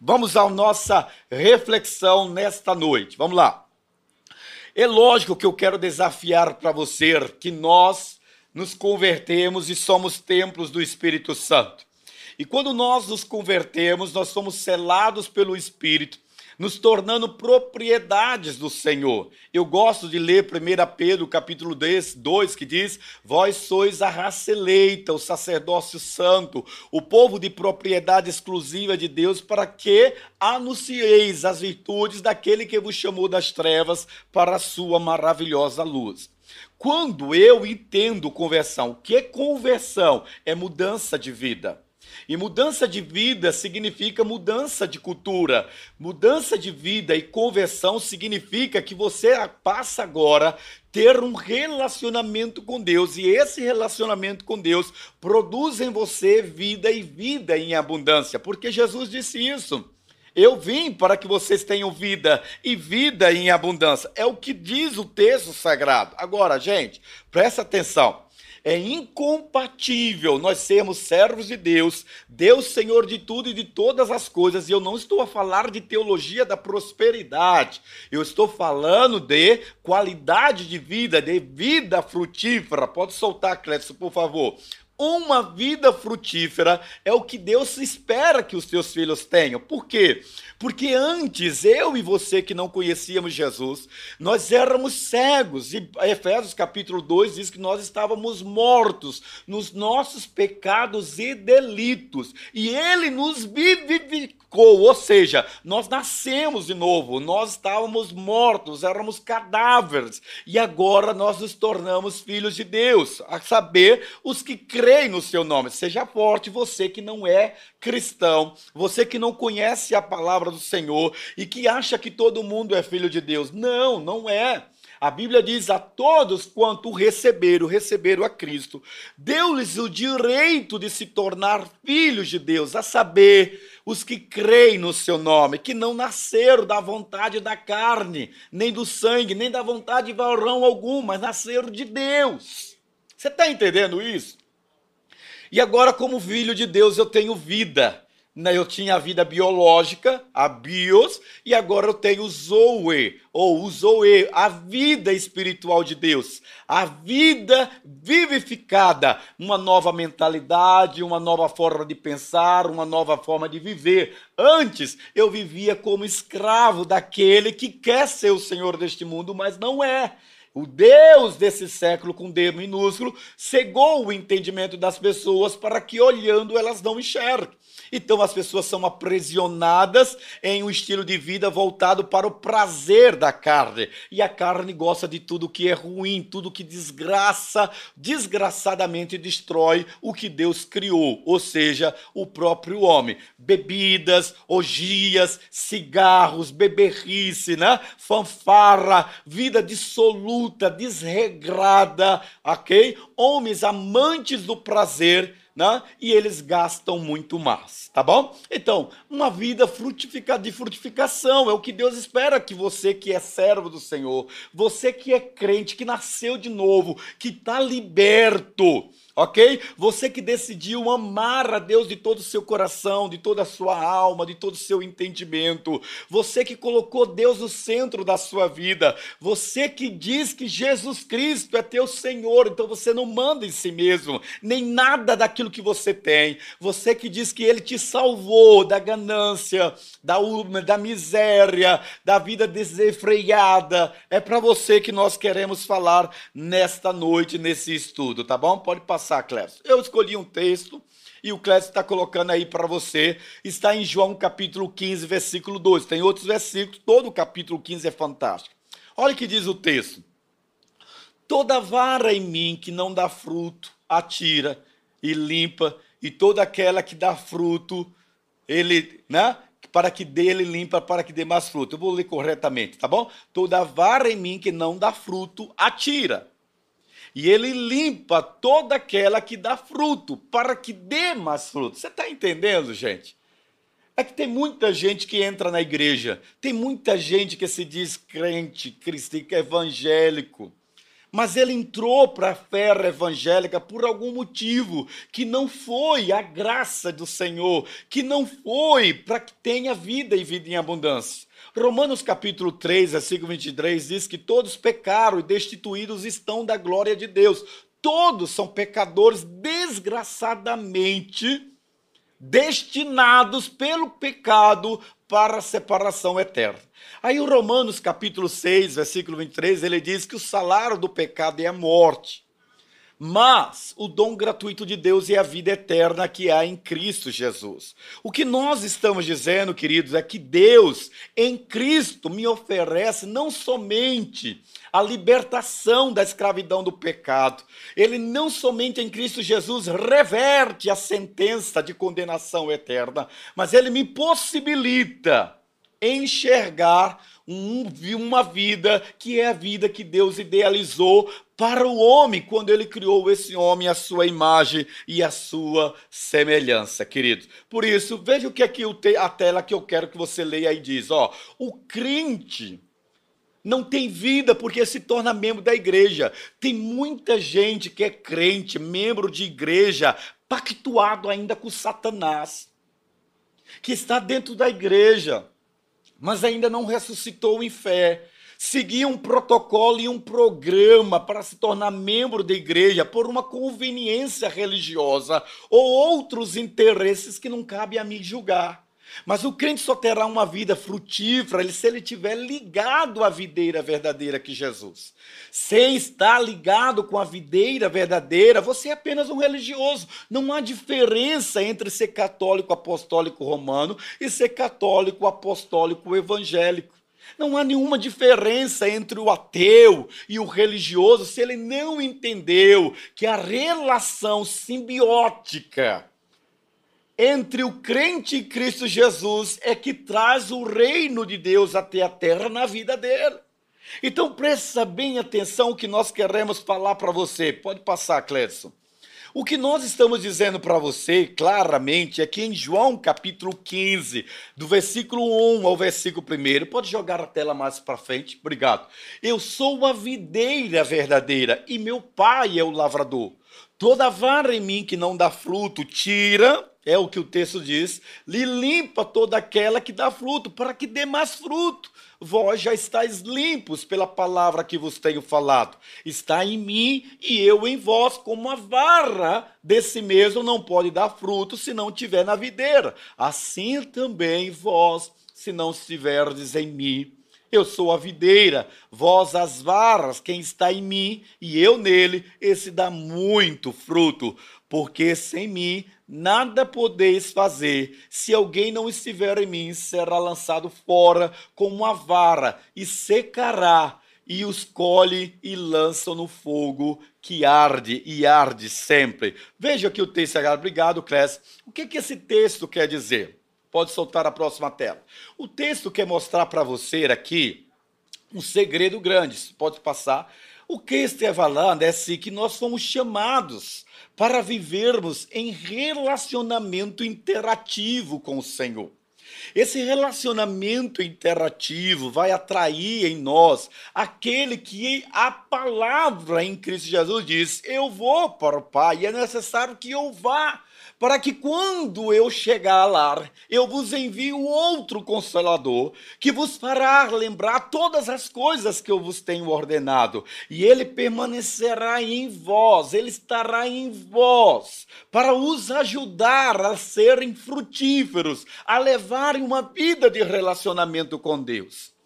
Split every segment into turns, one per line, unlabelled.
Vamos à nossa reflexão nesta noite. Vamos lá. É lógico que eu quero desafiar para você que nós nos convertemos e somos templos do Espírito Santo. E quando nós nos convertemos, nós somos selados pelo Espírito nos tornando propriedades do Senhor. Eu gosto de ler 1 Pedro, capítulo 2, que diz: Vós sois a raça eleita, o sacerdócio santo, o povo de propriedade exclusiva de Deus, para que anuncieis as virtudes daquele que vos chamou das trevas para a sua maravilhosa luz. Quando eu entendo conversão, o que é conversão? É mudança de vida. E mudança de vida significa mudança de cultura. Mudança de vida e conversão significa que você passa agora ter um relacionamento com Deus e esse relacionamento com Deus produz em você vida e vida em abundância, porque Jesus disse isso. Eu vim para que vocês tenham vida e vida em abundância. É o que diz o texto sagrado. Agora, gente, presta atenção. É incompatível nós sermos servos de Deus, Deus Senhor de tudo e de todas as coisas. E eu não estou a falar de teologia da prosperidade. Eu estou falando de qualidade de vida, de vida frutífera. Pode soltar, Clécio, por favor. Uma vida frutífera é o que Deus espera que os seus filhos tenham. Por quê? Porque antes, eu e você que não conhecíamos Jesus, nós éramos cegos. E Efésios capítulo 2 diz que nós estávamos mortos nos nossos pecados e delitos. E ele nos vivificou ou seja, nós nascemos de novo, nós estávamos mortos, éramos cadáveres, e agora nós nos tornamos filhos de Deus, a saber, os que creem no seu nome. Seja forte você que não é cristão, você que não conhece a palavra do Senhor e que acha que todo mundo é filho de Deus. Não, não é. A Bíblia diz a todos quanto receberam, receberam a Cristo, deu-lhes o direito de se tornar filhos de Deus, a saber, os que creem no seu nome, que não nasceram da vontade da carne, nem do sangue, nem da vontade de varão algum, mas nasceram de Deus. Você está entendendo isso? E agora, como filho de Deus, eu tenho vida. Né, eu tinha a vida biológica, a bios, e agora eu tenho zoe, ou zoe, a vida espiritual de Deus, a vida vivificada, uma nova mentalidade, uma nova forma de pensar, uma nova forma de viver. Antes eu vivia como escravo daquele que quer ser o Senhor deste mundo, mas não é. O Deus desse século, com D minúsculo, cegou o entendimento das pessoas para que, olhando, elas não enxerguem. Então as pessoas são aprisionadas em um estilo de vida voltado para o prazer da carne. E a carne gosta de tudo que é ruim, tudo que desgraça, desgraçadamente destrói o que Deus criou, ou seja, o próprio homem. Bebidas, orgias, cigarros, beberrice, né? fanfarra, vida dissoluta, desregrada, ok? Homens amantes do prazer né? e eles gastam muito mais, tá bom? Então, uma vida frutifica, de frutificação é o que Deus espera que você que é servo do Senhor, você que é crente, que nasceu de novo, que está liberto, ok? Você que decidiu amar a Deus de todo o seu coração, de toda a sua alma, de todo o seu entendimento, você que colocou Deus no centro da sua vida, você que diz que Jesus Cristo é teu Senhor, então você não manda em si mesmo, nem nada daquilo que você tem, você que diz que Ele te salvou da ganância, da, da miséria, da vida desenfreada, é para você que nós queremos falar nesta noite, nesse estudo, tá bom? Pode passar passar, Clécio? Eu escolhi um texto e o Clécio está colocando aí para você. Está em João capítulo 15, versículo 2. Tem outros versículos, todo o capítulo 15 é fantástico. Olha o que diz o texto. Toda vara em mim que não dá fruto, atira e limpa, e toda aquela que dá fruto, ele, né? Para que dele limpa, para que dê mais fruto. Eu vou ler corretamente, tá bom? Toda vara em mim que não dá fruto, atira e ele limpa toda aquela que dá fruto, para que dê mais fruto. Você está entendendo, gente? É que tem muita gente que entra na igreja, tem muita gente que se diz crente, cristão, evangélico, mas ele entrou para a fé evangélica por algum motivo, que não foi a graça do Senhor, que não foi para que tenha vida e vida em abundância. Romanos capítulo 3, versículo 23 diz que todos pecaram e destituídos estão da glória de Deus. Todos são pecadores desgraçadamente destinados pelo pecado para a separação eterna. Aí o Romanos capítulo 6, versículo 23, ele diz que o salário do pecado é a morte. Mas o dom gratuito de Deus é a vida eterna que há em Cristo Jesus. O que nós estamos dizendo, queridos, é que Deus em Cristo me oferece não somente a libertação da escravidão do pecado, ele não somente em Cristo Jesus reverte a sentença de condenação eterna, mas ele me possibilita enxergar um, uma vida que é a vida que Deus idealizou para o homem quando ele criou esse homem à sua imagem e à sua semelhança, queridos. Por isso, veja o que aqui a tela que eu quero que você leia aí diz, ó, o crente não tem vida porque se torna membro da igreja. Tem muita gente que é crente, membro de igreja, pactuado ainda com Satanás, que está dentro da igreja mas ainda não ressuscitou em fé. Seguia um protocolo e um programa para se tornar membro da igreja por uma conveniência religiosa ou outros interesses que não cabe a mim julgar. Mas o crente só terá uma vida frutífera se ele estiver ligado à videira verdadeira que Jesus. Se está ligado com a videira verdadeira, você é apenas um religioso. Não há diferença entre ser católico apostólico romano e ser católico apostólico evangélico. Não há nenhuma diferença entre o ateu e o religioso se ele não entendeu que a relação simbiótica entre o crente em Cristo Jesus é que traz o reino de Deus até a terra na vida dele. Então presta bem atenção o que nós queremos falar para você. Pode passar, Clédson. O que nós estamos dizendo para você claramente é que em João capítulo 15, do versículo 1 ao versículo 1, pode jogar a tela mais para frente, obrigado. Eu sou a videira verdadeira e meu pai é o lavrador. Toda vara em mim que não dá fruto, tira é o que o texto diz, lhe limpa toda aquela que dá fruto, para que dê mais fruto. Vós já estáis limpos pela palavra que vos tenho falado. Está em mim e eu em vós, como a vara desse mesmo não pode dar fruto se não tiver na videira. Assim também vós, se não estiverdes em mim. Eu sou a videira, vós as varas, quem está em mim e eu nele, esse dá muito fruto, porque sem mim nada podeis fazer. Se alguém não estiver em mim, será lançado fora como uma vara e secará, e os colhe e lançam no fogo que arde e arde sempre. Veja aqui o texto Obrigado, Clécio. O que, que esse texto quer dizer? Pode soltar a próxima tela. O texto quer mostrar para você aqui um segredo grande. Pode passar. O que está falando é assim, que nós fomos chamados para vivermos em relacionamento interativo com o Senhor. Esse relacionamento interativo vai atrair em nós aquele que a palavra em Cristo Jesus diz: Eu vou para o Pai, e é necessário que eu vá para que quando eu chegar lá, eu vos envie outro consolador, que vos fará lembrar todas as coisas que eu vos tenho ordenado, e ele permanecerá em vós, ele estará em vós, para os ajudar a serem frutíferos, a levarem uma vida de relacionamento com Deus.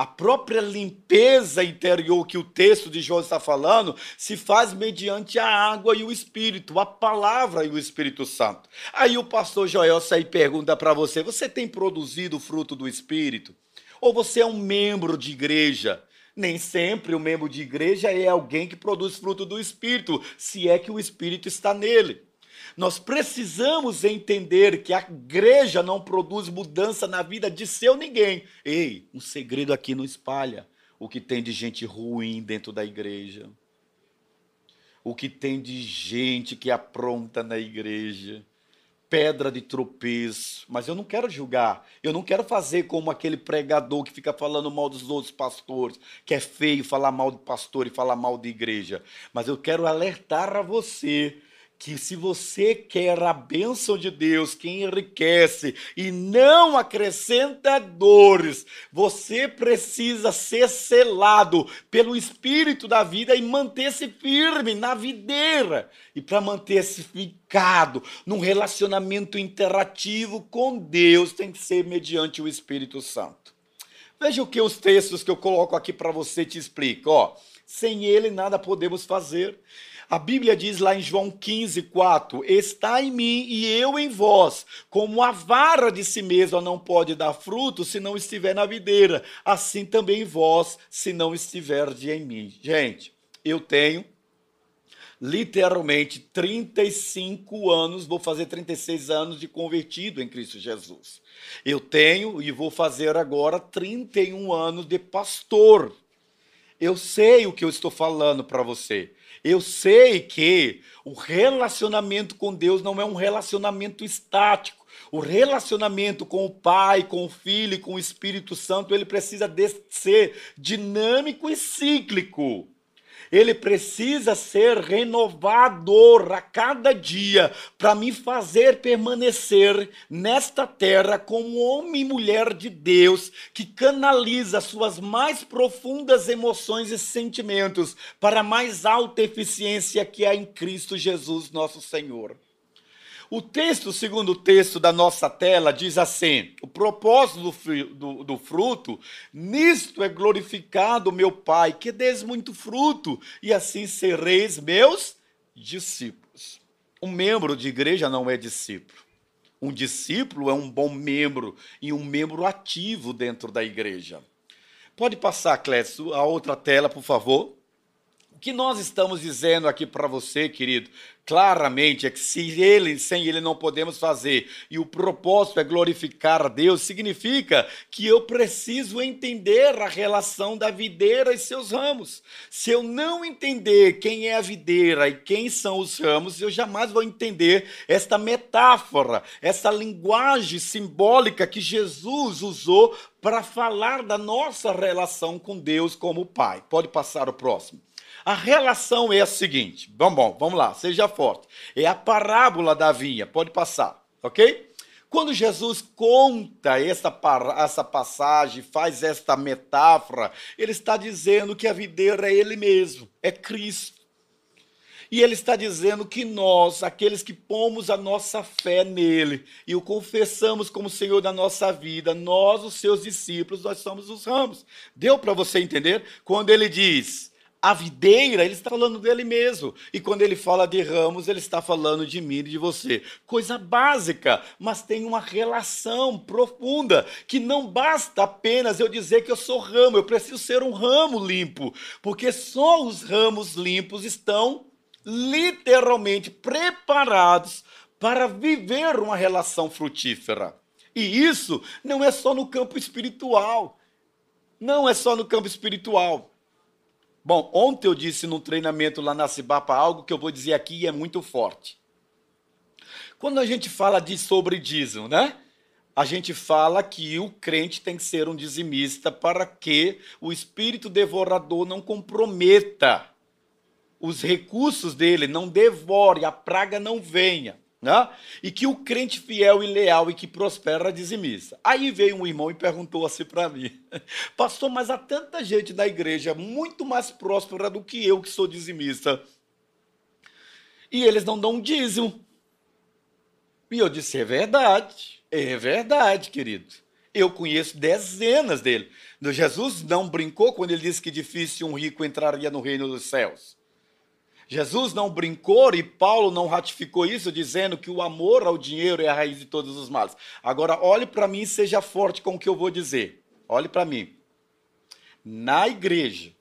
A própria limpeza interior que o texto de João está falando se faz mediante a água e o Espírito, a palavra e o Espírito Santo. Aí o pastor Joel sai pergunta para você: você tem produzido o fruto do Espírito? Ou você é um membro de igreja? Nem sempre o membro de igreja é alguém que produz fruto do Espírito, se é que o Espírito está nele. Nós precisamos entender que a igreja não produz mudança na vida de seu ninguém. Ei, um segredo aqui não espalha o que tem de gente ruim dentro da igreja. O que tem de gente que apronta na igreja. pedra de tropeço, mas eu não quero julgar. Eu não quero fazer como aquele pregador que fica falando mal dos outros pastores, que é feio falar mal do pastor e falar mal de igreja. Mas eu quero alertar a você que se você quer a bênção de Deus, que enriquece e não acrescenta dores, você precisa ser selado pelo Espírito da vida e manter-se firme na videira. E para manter-se ficado num relacionamento interativo com Deus, tem que ser mediante o Espírito Santo. Veja o que os textos que eu coloco aqui para você te explicam. Ó, sem ele nada podemos fazer. A Bíblia diz lá em João 15, 4: Está em mim e eu em vós, como a vara de si mesma não pode dar fruto se não estiver na videira, assim também vós, se não estiverdes em mim. Gente, eu tenho literalmente 35 anos, vou fazer 36 anos de convertido em Cristo Jesus. Eu tenho e vou fazer agora 31 anos de pastor. Eu sei o que eu estou falando para você. Eu sei que o relacionamento com Deus não é um relacionamento estático. O relacionamento com o Pai, com o Filho e com o Espírito Santo, ele precisa de ser dinâmico e cíclico ele precisa ser renovador a cada dia para me fazer permanecer nesta terra como homem e mulher de Deus que canaliza suas mais profundas emoções e sentimentos para a mais alta eficiência que há em Cristo Jesus, nosso Senhor. O texto, segundo o texto da nossa tela, diz assim: o propósito do, do, do fruto, nisto é glorificado meu Pai, que des muito fruto, e assim sereis meus discípulos. Um membro de igreja não é discípulo. Um discípulo é um bom membro e um membro ativo dentro da igreja. Pode passar, Clécio, a outra tela, por favor. Que nós estamos dizendo aqui para você, querido, claramente é que se ele, sem ele não podemos fazer, e o propósito é glorificar a Deus, significa que eu preciso entender a relação da videira e seus ramos. Se eu não entender quem é a videira e quem são os ramos, eu jamais vou entender esta metáfora, essa linguagem simbólica que Jesus usou para falar da nossa relação com Deus como Pai. Pode passar o próximo. A relação é a seguinte: bom, bom, vamos lá, seja forte. É a parábola da vinha, pode passar, ok? Quando Jesus conta essa, essa passagem, faz esta metáfora, ele está dizendo que a videira é ele mesmo, é Cristo. E ele está dizendo que nós, aqueles que pomos a nossa fé nele e o confessamos como Senhor da nossa vida, nós, os seus discípulos, nós somos os ramos. Deu para você entender? Quando ele diz: a videira, ele está falando dele mesmo. E quando ele fala de ramos, ele está falando de mim e de você. Coisa básica, mas tem uma relação profunda, que não basta apenas eu dizer que eu sou ramo, eu preciso ser um ramo limpo, porque só os ramos limpos estão literalmente preparados para viver uma relação frutífera. E isso não é só no campo espiritual. Não é só no campo espiritual. Bom, ontem eu disse no treinamento lá na Cibapa algo que eu vou dizer aqui e é muito forte. Quando a gente fala de sobre dízimo, né? A gente fala que o crente tem que ser um dizimista para que o espírito devorador não comprometa os recursos dele, não devore, a praga não venha né? e que o crente fiel e leal e que prospera dizimista. Aí veio um irmão e perguntou assim para mim, pastor, mas há tanta gente na igreja muito mais próspera do que eu que sou dizimista, e eles não dão um dízimo. E eu disse, é verdade, é verdade, querido. Eu conheço dezenas dele. Jesus não brincou quando ele disse que difícil um rico entraria no reino dos céus. Jesus não brincou e Paulo não ratificou isso, dizendo que o amor ao dinheiro é a raiz de todos os males. Agora, olhe para mim e seja forte com o que eu vou dizer. Olhe para mim. Na igreja,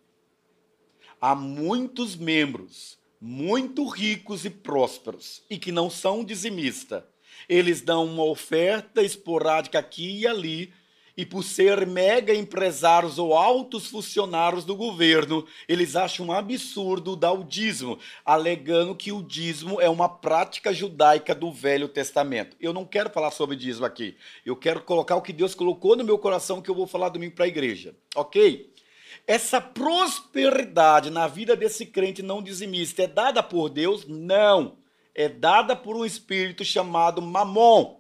há muitos membros muito ricos e prósperos e que não são dizimistas. Eles dão uma oferta esporádica aqui e ali e por ser mega empresários ou altos funcionários do governo, eles acham um absurdo dar o dízimo, alegando que o dízimo é uma prática judaica do Velho Testamento. Eu não quero falar sobre dízimo aqui. Eu quero colocar o que Deus colocou no meu coração que eu vou falar domingo para a igreja. OK? Essa prosperidade na vida desse crente não dizimista é dada por Deus? Não. É dada por um espírito chamado Mamon.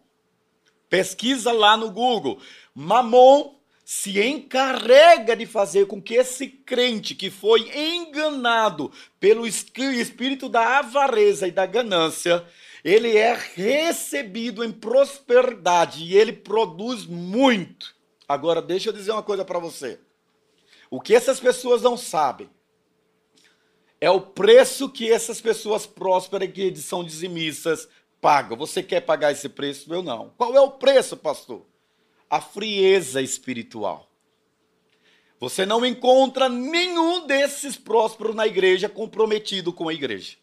Pesquisa lá no Google. Mamon se encarrega de fazer com que esse crente que foi enganado pelo espírito da avareza e da ganância, ele é recebido em prosperidade e ele produz muito. Agora, deixa eu dizer uma coisa para você. O que essas pessoas não sabem é o preço que essas pessoas prósperas que são dizimistas pagam. Você quer pagar esse preço? Eu não. Qual é o preço, pastor? A frieza espiritual. Você não encontra nenhum desses prósperos na igreja comprometido com a igreja.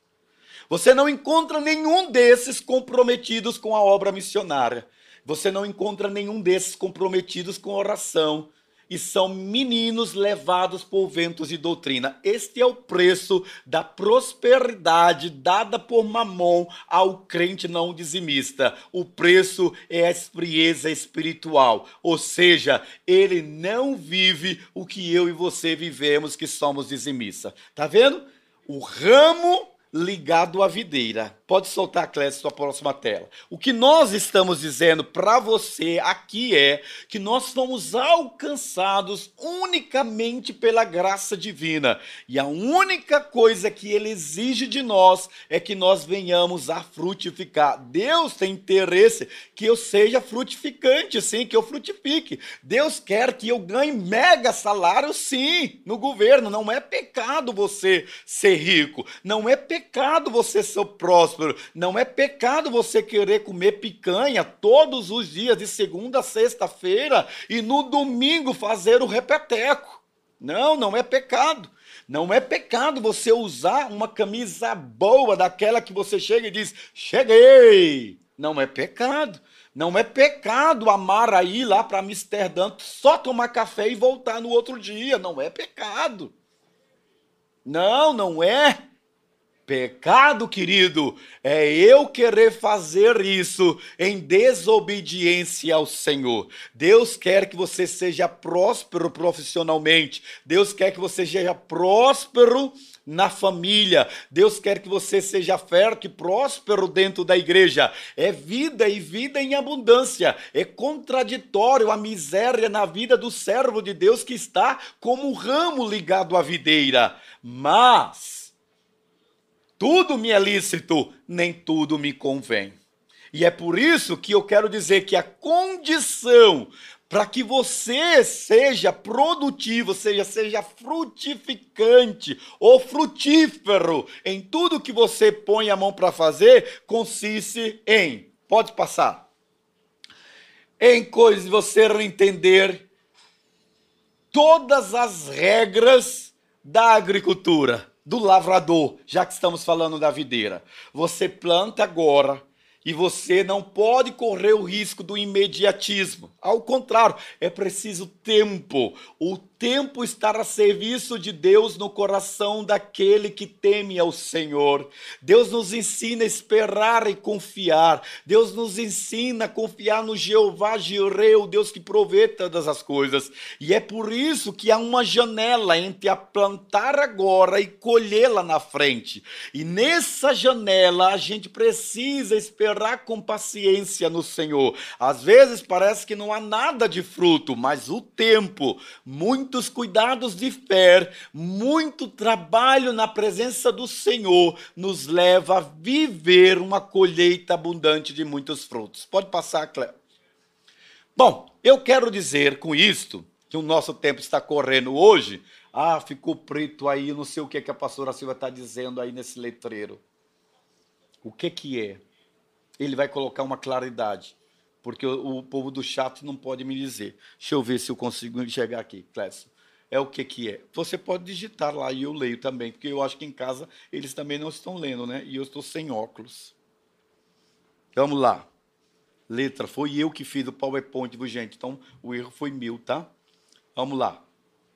Você não encontra nenhum desses comprometidos com a obra missionária. Você não encontra nenhum desses comprometidos com oração, e são meninos levados por ventos de doutrina. Este é o preço da prosperidade dada por Mamon ao crente não dizimista. O preço é a frieza espiritual, ou seja, ele não vive o que eu e você vivemos que somos dizimistas. Tá vendo? O ramo ligado à videira. Pode soltar, Clécio, sua próxima tela. O que nós estamos dizendo para você aqui é que nós fomos alcançados unicamente pela graça divina. E a única coisa que ele exige de nós é que nós venhamos a frutificar. Deus tem interesse que eu seja frutificante, sim, que eu frutifique. Deus quer que eu ganhe mega salário, sim, no governo. Não é pecado você ser rico. Não é pecado você ser próspero. Não é pecado você querer comer picanha todos os dias, de segunda a sexta-feira, e no domingo fazer o repeteco. Não, não é pecado. Não é pecado você usar uma camisa boa, daquela que você chega e diz: Cheguei. Não é pecado. Não é pecado amar aí lá para Amsterdã, só tomar café e voltar no outro dia. Não é pecado. Não, não é. Pecado, querido, é eu querer fazer isso em desobediência ao Senhor. Deus quer que você seja próspero profissionalmente. Deus quer que você seja próspero na família. Deus quer que você seja fértil e próspero dentro da igreja. É vida e vida em abundância. É contraditório a miséria na vida do servo de Deus que está como um ramo ligado à videira. Mas tudo me é lícito, nem tudo me convém. E é por isso que eu quero dizer que a condição para que você seja produtivo, seja, seja frutificante ou frutífero em tudo que você põe a mão para fazer, consiste em, pode passar, em coisas você entender todas as regras da agricultura do lavrador, já que estamos falando da videira. Você planta agora e você não pode correr o risco do imediatismo. Ao contrário, é preciso tempo. O tempo estar a serviço de Deus no coração daquele que teme ao Senhor. Deus nos ensina a esperar e confiar. Deus nos ensina a confiar no Jeová Jireh, o Deus que provê todas as coisas. E é por isso que há uma janela entre a plantar agora e colhê-la na frente. E nessa janela a gente precisa esperar com paciência no Senhor. Às vezes parece que não há nada de fruto, mas o tempo, muito muitos cuidados de fé, muito trabalho na presença do Senhor nos leva a viver uma colheita abundante de muitos frutos. Pode passar, Cléo. Bom, eu quero dizer com isto que o nosso tempo está correndo hoje. Ah, ficou preto aí, não sei o que, que a pastora Silva está dizendo aí nesse letreiro. O que que é? Ele vai colocar uma claridade porque o, povo do chat não pode me dizer. Deixa eu ver se eu consigo enxergar aqui, Clécio. É o que que é? Você pode digitar lá e eu leio também, porque eu acho que em casa eles também não estão lendo, né? E eu estou sem óculos. Vamos lá. letra. Foi eu que fiz o PowerPoint, viu, gente? Então, o erro foi meu, tá? Vamos lá.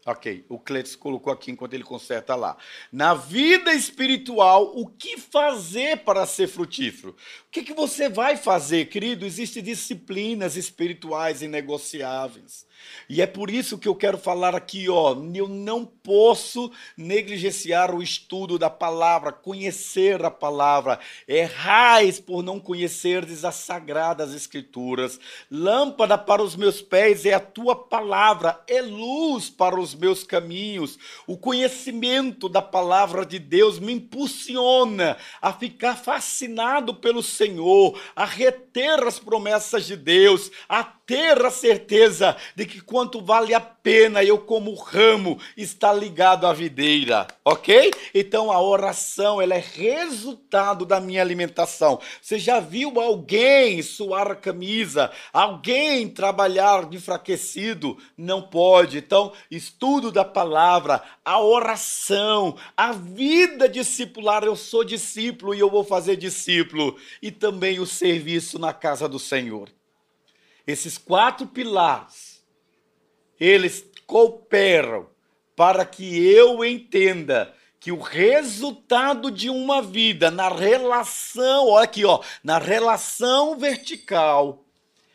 Ok, o Cleiton colocou aqui enquanto ele conserta lá. Na vida espiritual, o que fazer para ser frutífero? O que, que você vai fazer, querido? Existem disciplinas espirituais inegociáveis. E é por isso que eu quero falar aqui, ó, eu não posso negligenciar o estudo da palavra, conhecer a palavra. Errais por não conhecerdes as sagradas escrituras. Lâmpada para os meus pés é a tua palavra, é luz para os meus caminhos. O conhecimento da palavra de Deus me impulsiona a ficar fascinado pelo Senhor, a reter as promessas de Deus, a ter a certeza de que quanto vale a pena eu como ramo está ligado à videira, ok? Então a oração ela é resultado da minha alimentação. Você já viu alguém suar a camisa, alguém trabalhar enfraquecido? Não pode. Então estudo da palavra, a oração, a vida discipular. Eu sou discípulo e eu vou fazer discípulo e também o serviço na casa do Senhor. Esses quatro pilares, eles cooperam para que eu entenda que o resultado de uma vida na relação, olha aqui, ó, na relação vertical,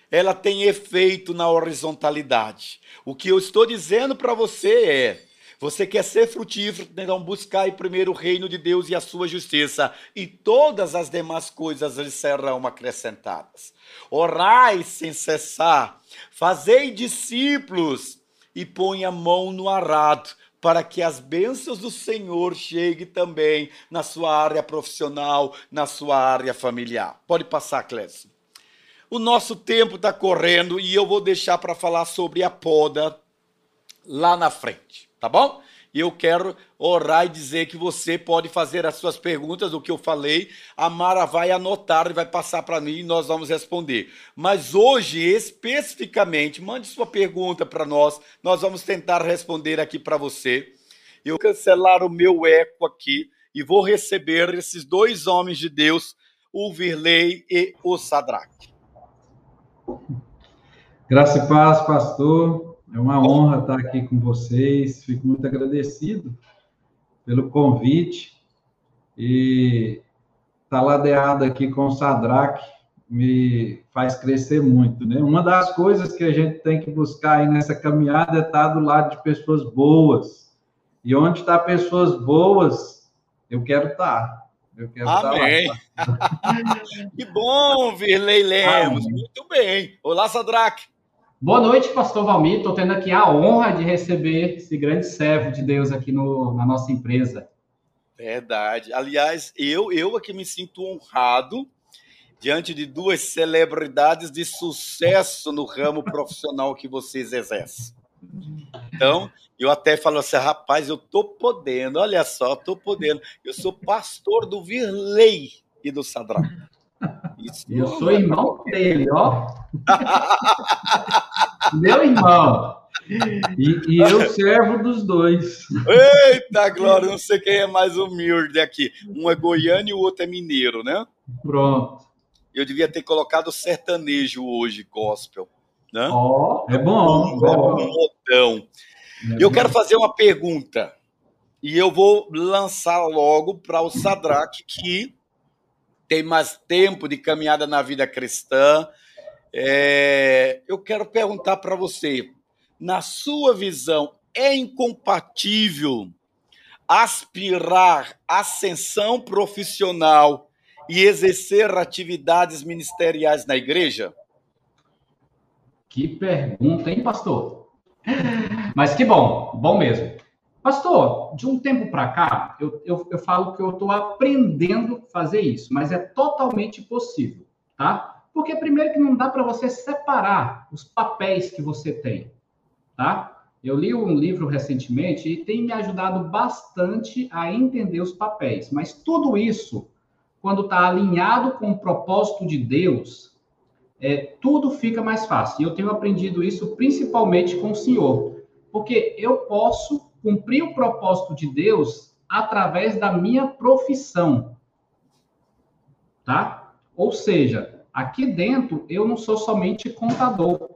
ela tem efeito na horizontalidade. O que eu estou dizendo para você é: você quer ser frutífero, então buscar primeiro o reino de Deus e a sua justiça, e todas as demais coisas lhe serão acrescentadas. Orai sem cessar, fazei discípulos e põe a mão no arado, para que as bênçãos do Senhor cheguem também na sua área profissional, na sua área familiar. Pode passar, Clécio. O nosso tempo está correndo e eu vou deixar para falar sobre a poda lá na frente, tá bom? E eu quero orar e dizer que você pode fazer as suas perguntas, o que eu falei. A Mara vai anotar e vai passar para mim e nós vamos responder. Mas hoje, especificamente, mande sua pergunta para nós. Nós vamos tentar responder aqui para você. Eu cancelar o meu eco aqui e vou receber esses dois homens de Deus, o Virley e o Sadraque.
Graça e paz, pastor. É uma honra estar aqui com vocês. Fico muito agradecido pelo convite e estar ladeado aqui com o Sadraque me faz crescer muito, né? Uma das coisas que a gente tem que buscar aí nessa caminhada é estar do lado de pessoas boas. E onde está pessoas boas, eu quero estar. Eu quero
Amém. estar lá. que bom, Virley Lemos. Amém. Muito bem. Olá, Sadraque.
Boa noite, pastor Valmir. Estou tendo aqui a honra de receber esse grande servo de Deus aqui no, na nossa empresa.
Verdade. Aliás, eu, eu aqui me sinto honrado diante de duas celebridades de sucesso no ramo profissional que vocês exercem. Então, eu até falo assim, rapaz, eu tô podendo, olha só, tô podendo. Eu sou pastor do Virley e do Sadrão.
Isso eu sou irmão dele, ó. Meu irmão. E, e, eu servo dos dois.
Eita, Glória, não sei quem é mais humilde aqui. Um é goiano e o outro é mineiro, né?
Pronto.
Eu devia ter colocado sertanejo hoje, gospel. Né?
Ó, oh, é bom. Um,
é um modão. É eu bom. quero fazer uma pergunta. E eu vou lançar logo para o Sadraque, que tem mais tempo de caminhada na vida cristã. É, eu quero perguntar para você, na sua visão, é incompatível aspirar ascensão profissional e exercer atividades ministeriais na igreja?
Que pergunta, hein, pastor? Mas que bom, bom mesmo. Pastor, de um tempo para cá, eu, eu, eu, falo que eu estou aprendendo a fazer isso, mas é totalmente possível, tá? Porque primeiro que não dá para você separar os papéis que você tem, tá? Eu li um livro recentemente e tem me ajudado bastante a entender os papéis, mas tudo isso, quando está alinhado com o propósito de Deus, é, tudo fica mais fácil. E eu tenho aprendido isso principalmente com o Senhor, porque eu posso cumprir o propósito de Deus através da minha profissão. Tá? Ou seja, aqui dentro eu não sou somente contador,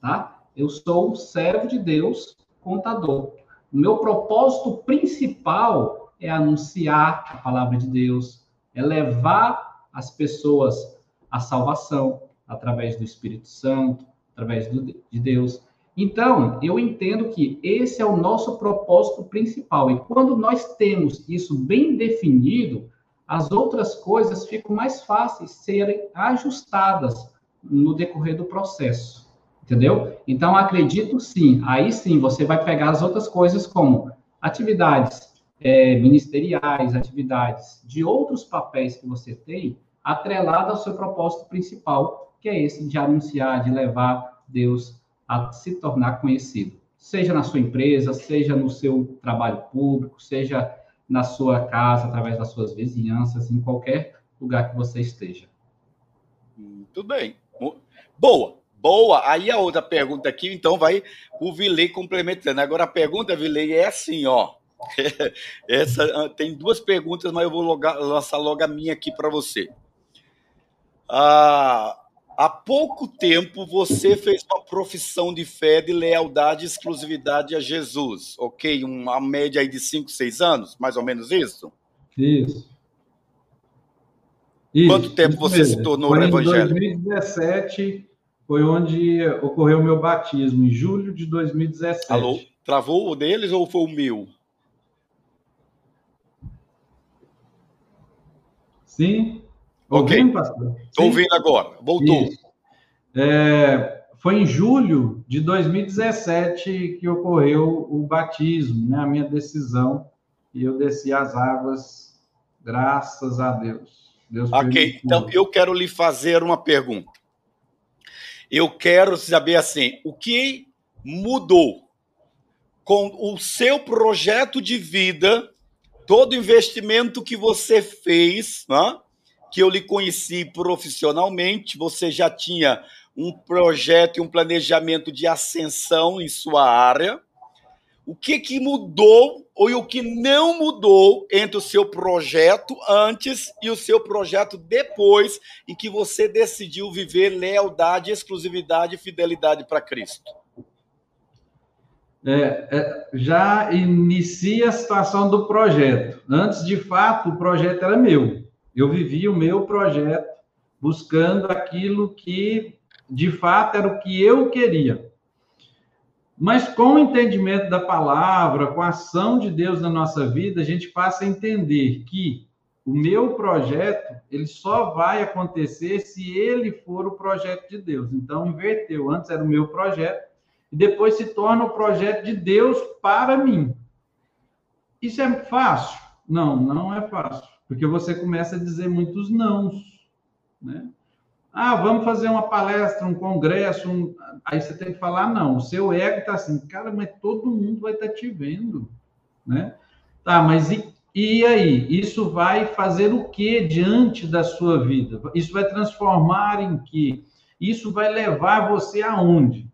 tá? Eu sou um servo de Deus, contador. O meu propósito principal é anunciar a palavra de Deus, é levar as pessoas à salvação através do Espírito Santo, através do, de Deus. Então, eu entendo que esse é o nosso propósito principal. E quando nós temos isso bem definido, as outras coisas ficam mais fáceis serem ajustadas no decorrer do processo. Entendeu? Então, acredito sim. Aí sim, você vai pegar as outras coisas como atividades é, ministeriais, atividades de outros papéis que você tem, atrelado ao seu propósito principal, que é esse de anunciar, de levar Deus a se tornar conhecido, seja na sua empresa, seja no seu trabalho público, seja na sua casa, através das suas vizinhanças, em qualquer lugar que você esteja.
Muito bem. Boa, boa. Aí a outra pergunta aqui, então, vai o Vilei complementando. Agora a pergunta, Vilei, é assim, ó. Essa ah, tem duas perguntas, mas eu vou logar, lançar logo a minha aqui para você. Ah, Há pouco tempo você fez uma profissão de fé, de lealdade e exclusividade a Jesus, ok? Uma média aí de 5, 6 anos, mais ou menos isso?
Isso.
isso Quanto tempo isso você mesmo. se tornou foi evangélico?
Em 2017 foi onde ocorreu o meu batismo, em julho de 2017.
Alô? Travou o deles ou foi o meu?
Sim.
Pastor? Estou ouvindo agora. Voltou.
É, foi em julho de 2017 que ocorreu o batismo, né, a minha decisão, e eu desci as águas, graças a Deus. Deus
ok, então eu quero lhe fazer uma pergunta. Eu quero saber assim, o que mudou com o seu projeto de vida, todo investimento que você fez, né? Que eu lhe conheci profissionalmente, você já tinha um projeto e um planejamento de ascensão em sua área. O que, que mudou ou o que não mudou entre o seu projeto antes e o seu projeto depois, em que você decidiu viver lealdade, exclusividade e fidelidade para Cristo?
É, é, já inicia a situação do projeto. Antes, de fato, o projeto era meu. Eu vivi o meu projeto buscando aquilo que, de fato, era o que eu queria. Mas com o entendimento da palavra, com a ação de Deus na nossa vida, a gente passa a entender que o meu projeto, ele só vai acontecer se ele for o projeto de Deus. Então, inverteu. Antes era o meu projeto, e depois se torna o projeto de Deus para mim. Isso é fácil? Não, não é fácil. Porque você começa a dizer muitos nãos, né? Ah, vamos fazer uma palestra, um congresso, um... aí você tem que falar não. O seu ego está assim, cara, mas todo mundo vai estar tá te vendo, né? Tá, mas e, e aí? Isso vai fazer o que diante da sua vida? Isso vai transformar em que? Isso vai levar você aonde?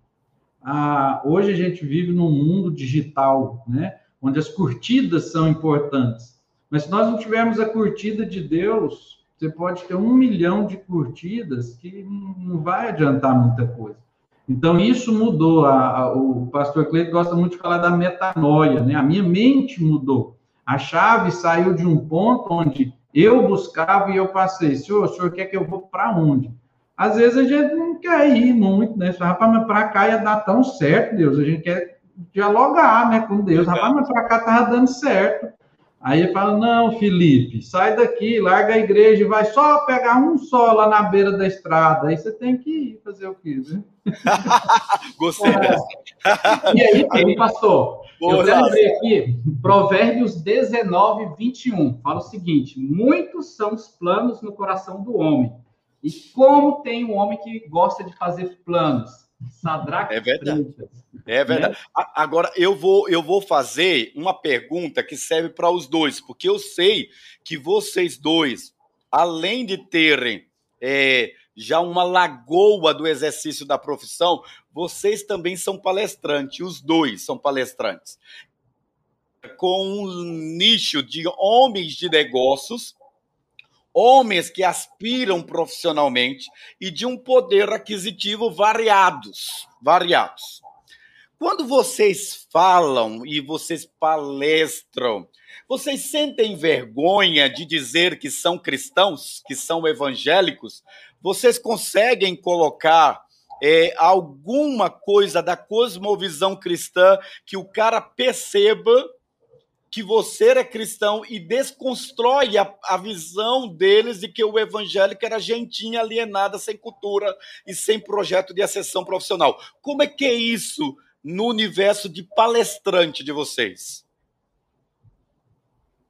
Ah, hoje a gente vive num mundo digital, né? Onde as curtidas são importantes. Mas se nós não tivermos a curtida de Deus, você pode ter um milhão de curtidas que não vai adiantar muita coisa. Então, isso mudou. A, a, o pastor Cleito gosta muito de falar da metanoia, né? A minha mente mudou. A chave saiu de um ponto onde eu buscava e eu passei. Senhor, o senhor quer que eu vou para onde? Às vezes a gente não quer ir muito, né? Rapaz, mas para cá ia dar tão certo, Deus. A gente quer dialogar né, com Deus. Rapaz, mas para cá estava dando certo. Aí ele fala: Não, Felipe, sai daqui, larga a igreja e vai só pegar um só lá na beira da estrada. Aí você tem que ir fazer o quê? Né?
Gostei é. dessa.
E aí, aí pastor, Boa, eu quero ler aqui Provérbios 19, 21. Fala o seguinte: Muitos são os planos no coração do homem. E como tem um homem que gosta de fazer planos?
Sadraque é verdade. É verdade. Né? Agora eu vou eu vou fazer uma pergunta que serve para os dois, porque eu sei que vocês dois, além de terem é, já uma lagoa do exercício da profissão, vocês também são palestrantes. Os dois são palestrantes com um nicho de homens de negócios homens que aspiram profissionalmente e de um poder aquisitivo variados, variados. Quando vocês falam e vocês palestram, vocês sentem vergonha de dizer que são cristãos, que são evangélicos? Vocês conseguem colocar é, alguma coisa da cosmovisão cristã que o cara perceba que você é cristão e desconstrói a, a, visão deles de que o evangélico era gentinha, alienada, sem cultura e sem projeto de ascensão profissional. Como é que é isso no universo de palestrante de vocês?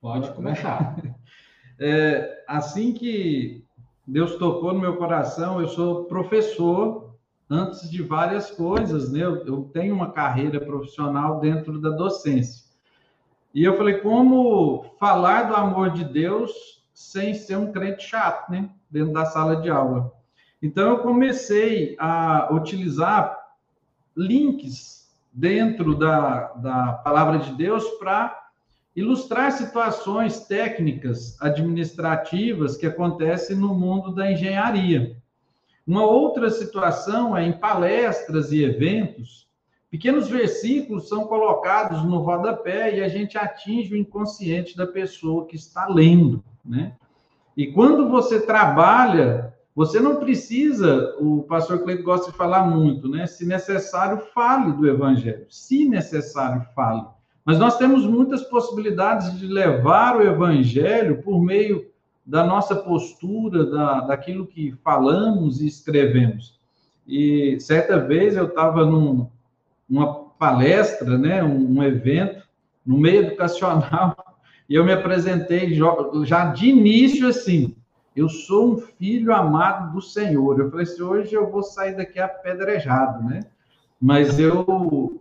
Pode começar.
É, assim que Deus tocou no meu coração, eu sou professor antes de várias coisas, né? Eu, eu tenho uma carreira profissional dentro da docência. E eu falei, como falar do amor de Deus sem ser um crente chato, né? Dentro da sala de aula. Então, eu comecei a utilizar links dentro da, da palavra de Deus para ilustrar situações técnicas administrativas que acontecem no mundo da engenharia. Uma outra situação é em palestras e eventos, Pequenos versículos são colocados no rodapé e a gente atinge o inconsciente da pessoa que está lendo, né? E quando você trabalha, você não precisa, o pastor Cleito gosta de falar muito, né? Se necessário, fale do evangelho. Se necessário, fale. Mas nós temos muitas possibilidades de levar o evangelho por meio da nossa postura, da, daquilo que falamos e escrevemos. E certa vez eu estava num, uma palestra, né, um, um evento no meio educacional, e eu me apresentei já de início assim, eu sou um filho amado do Senhor. Eu falei assim, hoje eu vou sair daqui apedrejado, né? Mas eu,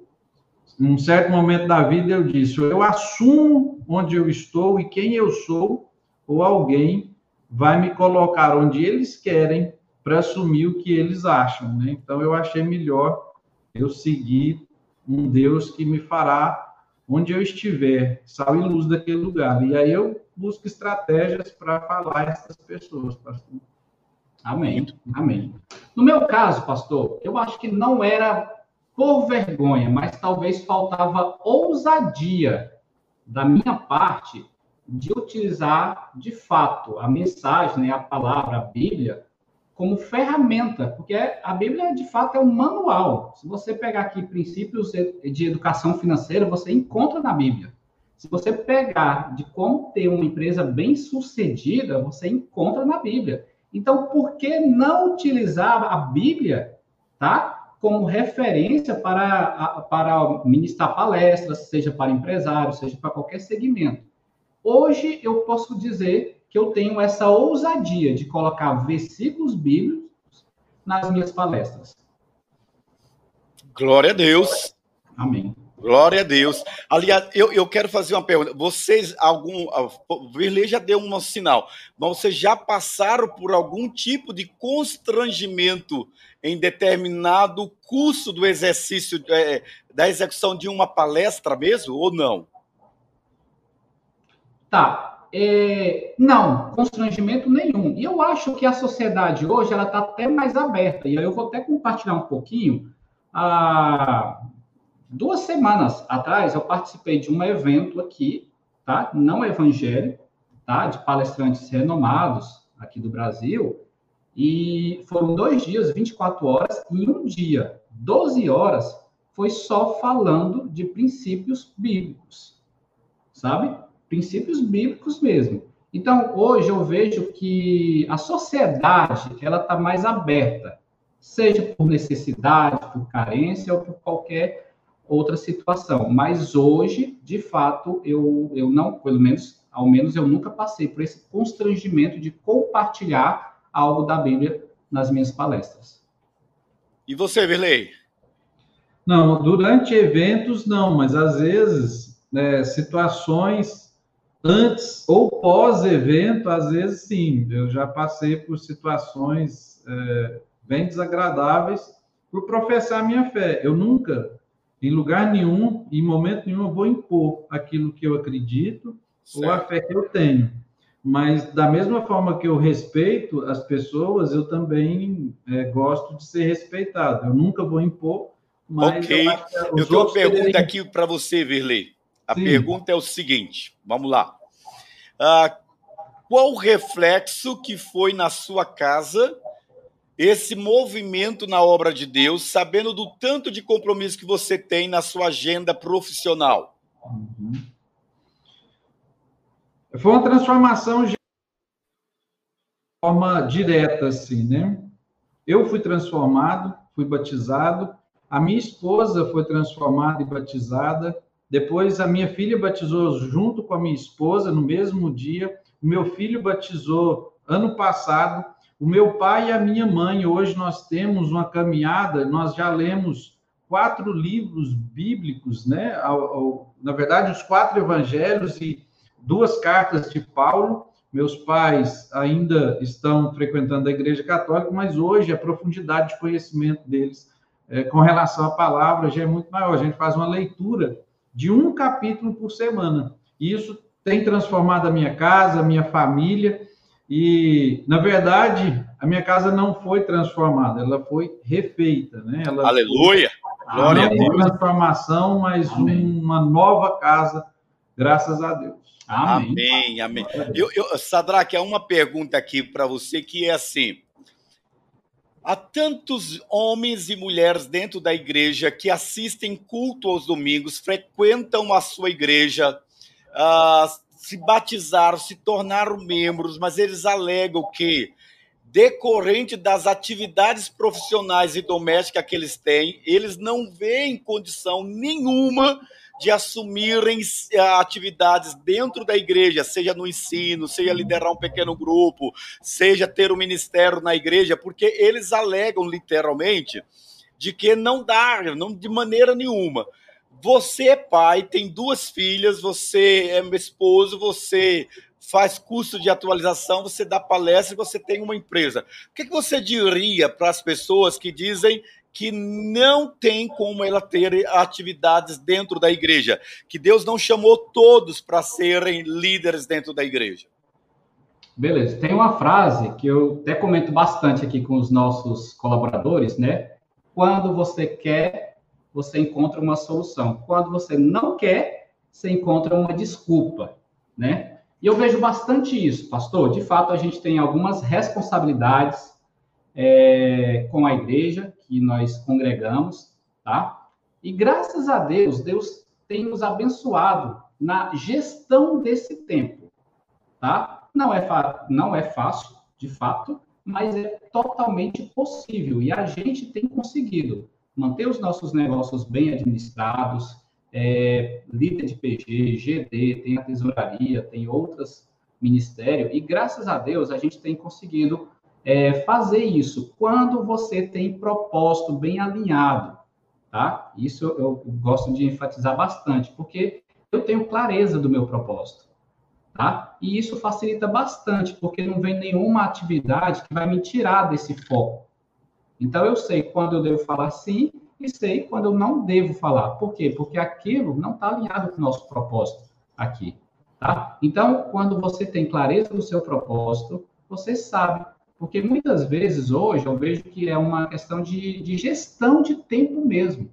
num certo momento da vida, eu disse, eu assumo onde eu estou e quem eu sou, ou alguém vai me colocar onde eles querem para assumir o que eles acham, né? Então eu achei melhor eu seguir um Deus que me fará onde eu estiver, sal e luz daquele lugar. E aí eu busco estratégias para falar a essas pessoas, pastor.
Amém. Amém. No meu caso, pastor, eu acho que não era por vergonha, mas talvez faltava ousadia da minha parte de utilizar de fato a mensagem, né, a palavra, a Bíblia, como ferramenta, porque a Bíblia de fato é um manual. Se você pegar aqui princípios de educação financeira, você encontra na Bíblia. Se você pegar de como ter uma empresa bem sucedida, você encontra na Bíblia. Então, por que não utilizar a Bíblia, tá? Como referência para, para ministrar palestras, seja para empresários, seja para qualquer segmento. Hoje eu posso dizer que eu tenho essa ousadia de colocar versículos bíblicos nas minhas palestras.
Glória a Deus.
Amém.
Glória a Deus. Aliás, eu, eu quero fazer uma pergunta. Vocês, algum. O Virley já deu um sinal, mas vocês já passaram por algum tipo de constrangimento em determinado curso do exercício, é, da execução de uma palestra mesmo, ou não?
Tá. É, não, constrangimento nenhum. E eu acho que a sociedade hoje ela está até mais aberta. E aí eu vou até compartilhar um pouquinho. Há duas semanas atrás eu participei de um evento aqui, tá? Não evangélico, tá? De palestrantes renomados aqui do Brasil. E foram dois dias, 24 horas, e um dia, 12 horas, foi só falando de princípios bíblicos, sabe? princípios bíblicos mesmo. Então, hoje eu vejo que a sociedade ela está mais aberta, seja por necessidade, por carência ou por qualquer outra situação. Mas hoje, de fato, eu, eu não, pelo menos, ao menos eu nunca passei por esse constrangimento de compartilhar algo da Bíblia nas minhas palestras.
E você, Virley?
Não, durante eventos não, mas às vezes né, situações antes ou pós-evento, às vezes sim, eu já passei por situações é, bem desagradáveis por professar minha fé. Eu nunca, em lugar nenhum, em momento nenhum, eu vou impor aquilo que eu acredito certo. ou a fé que eu tenho. mas da mesma forma que eu respeito as pessoas, eu também é, gosto de ser respeitado. Eu nunca vou impor, mas
ok. Eu, eu tenho uma pergunta aqui para você, Virley. A Sim. pergunta é o seguinte: vamos lá. Ah, qual o reflexo que foi na sua casa esse movimento na obra de Deus, sabendo do tanto de compromisso que você tem na sua agenda profissional? Uhum.
Foi uma transformação de forma direta, assim, né? Eu fui transformado, fui batizado, a minha esposa foi transformada e batizada, depois a minha filha batizou junto com a minha esposa no mesmo dia, o meu filho batizou ano passado, o meu pai e a minha mãe, hoje nós temos uma caminhada, nós já lemos quatro livros bíblicos, né? Na verdade, os quatro evangelhos e duas cartas de Paulo. Meus pais ainda estão frequentando a Igreja Católica, mas hoje a profundidade de conhecimento deles é, com relação à palavra já é muito maior. A gente faz uma leitura de um capítulo por semana. E isso tem transformado a minha casa, a minha família. E, na verdade, a minha casa não foi transformada, ela foi refeita, né? Ela
Aleluia!
Foi... Glória a Deus. transformação, mas Amém. uma nova casa, graças a Deus.
Amém, amém. amém. Eu, eu, Sadraque, há uma pergunta aqui para você que é assim: há tantos homens e mulheres dentro da igreja que assistem culto aos domingos, frequentam a sua igreja, uh, se batizaram, se tornaram membros, mas eles alegam que decorrente das atividades profissionais e domésticas que eles têm, eles não veem condição nenhuma de assumirem eh, atividades dentro da igreja, seja no ensino, seja liderar um pequeno grupo, seja ter um ministério na igreja, porque eles alegam literalmente de que não dá, não de maneira nenhuma. Você é pai, tem duas filhas, você é esposo, você faz curso de atualização, você dá palestra você tem uma empresa. O que, você diria para as pessoas que dizem que não tem como ela ter atividades dentro da igreja, que Deus não chamou todos para serem líderes dentro da igreja?
Beleza. Tem uma frase que eu até comento bastante aqui com os nossos colaboradores, né? Quando você quer, você encontra uma solução. Quando você não quer, você encontra uma desculpa, né? E eu vejo bastante isso, pastor. De fato, a gente tem algumas responsabilidades é, com a igreja que nós congregamos, tá? E graças a Deus, Deus tem nos abençoado na gestão desse tempo, tá? Não é, não é fácil, de fato, mas é totalmente possível e a gente tem conseguido manter os nossos negócios bem administrados, é, líder de PG, GD, tem a tesouraria, tem outros ministérios, e graças a Deus a gente tem conseguido é, fazer isso quando você tem propósito bem alinhado, tá? Isso eu gosto de enfatizar bastante, porque eu tenho clareza do meu propósito, tá? E isso facilita bastante, porque não vem nenhuma atividade que vai me tirar desse foco. Então eu sei quando eu devo falar sim e sei quando eu não devo falar. Por quê? Porque aquilo não está alinhado com o nosso propósito aqui. Tá? Então, quando você tem clareza do seu propósito, você sabe. Porque muitas vezes hoje eu vejo que é uma questão de, de gestão de tempo mesmo.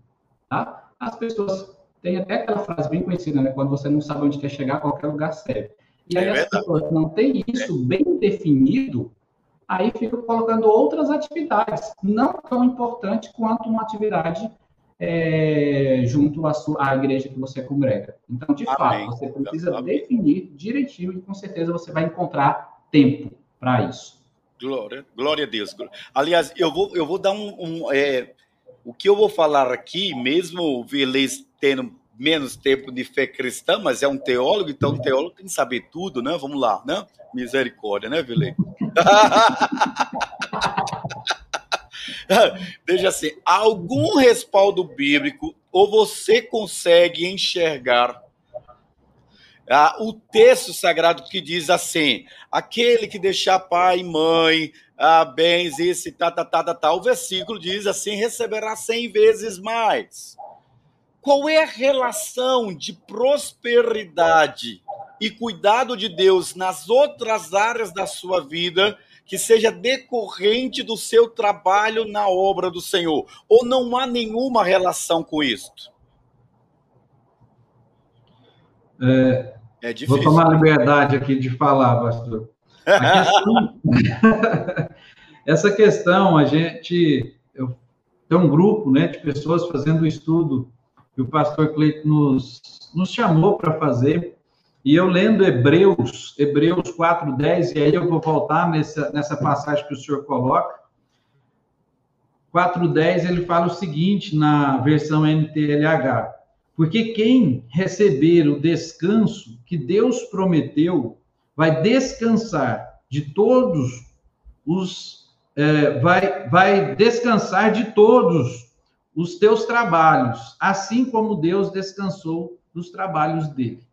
Tá? As pessoas têm até aquela frase bem conhecida, né? Quando você não sabe onde quer chegar, qualquer lugar serve. E aí é as pessoas não têm isso bem definido, aí fica colocando outras atividades, não tão importantes quanto uma atividade é, junto à, sua, à igreja que você congrega. Então, de Amém. fato, você precisa Amém. definir direitinho e com certeza você vai encontrar tempo para isso.
Glória, glória a Deus. Aliás, eu vou, eu vou dar um. um é, o que eu vou falar aqui, mesmo o Velez tendo menos tempo de fé cristã, mas é um teólogo, então o teólogo tem que saber tudo, né? Vamos lá, né? Misericórdia, né, Velez? Veja assim, algum respaldo bíblico ou você consegue enxergar ah, o texto sagrado que diz assim: aquele que deixar pai e mãe, ah, bens, esse, tá, tá, tá, tá, tá. O versículo diz assim: receberá cem vezes mais. Qual é a relação de prosperidade e cuidado de Deus nas outras áreas da sua vida que seja decorrente do seu trabalho na obra do Senhor? Ou não há nenhuma relação com isto?
É, é difícil. Vou tomar liberdade aqui de falar, pastor. Questão... Essa questão, a gente eu, tem um grupo né, de pessoas fazendo um estudo que o pastor Cleiton nos, nos chamou para fazer, e eu lendo Hebreus, Hebreus 4,10, e aí eu vou voltar nessa, nessa passagem que o senhor coloca. 4,10 ele fala o seguinte na versão NTLH: Porque quem receber o descanso que Deus prometeu, vai descansar de todos os. É, vai, vai descansar de todos os teus trabalhos, assim como Deus descansou dos trabalhos dele.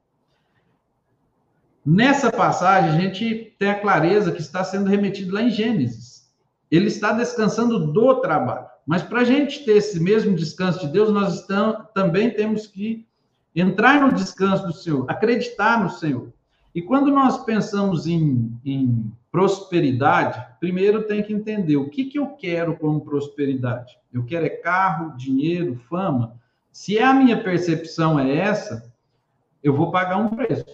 Nessa passagem, a gente tem a clareza que está sendo remetido lá em Gênesis. Ele está descansando do trabalho. Mas para a gente ter esse mesmo descanso de Deus, nós estamos, também temos que entrar no descanso do Senhor, acreditar no Senhor. E quando nós pensamos em, em prosperidade, primeiro tem que entender o que, que eu quero como prosperidade. Eu quero é carro, dinheiro, fama. Se a minha percepção é essa, eu vou pagar um preço.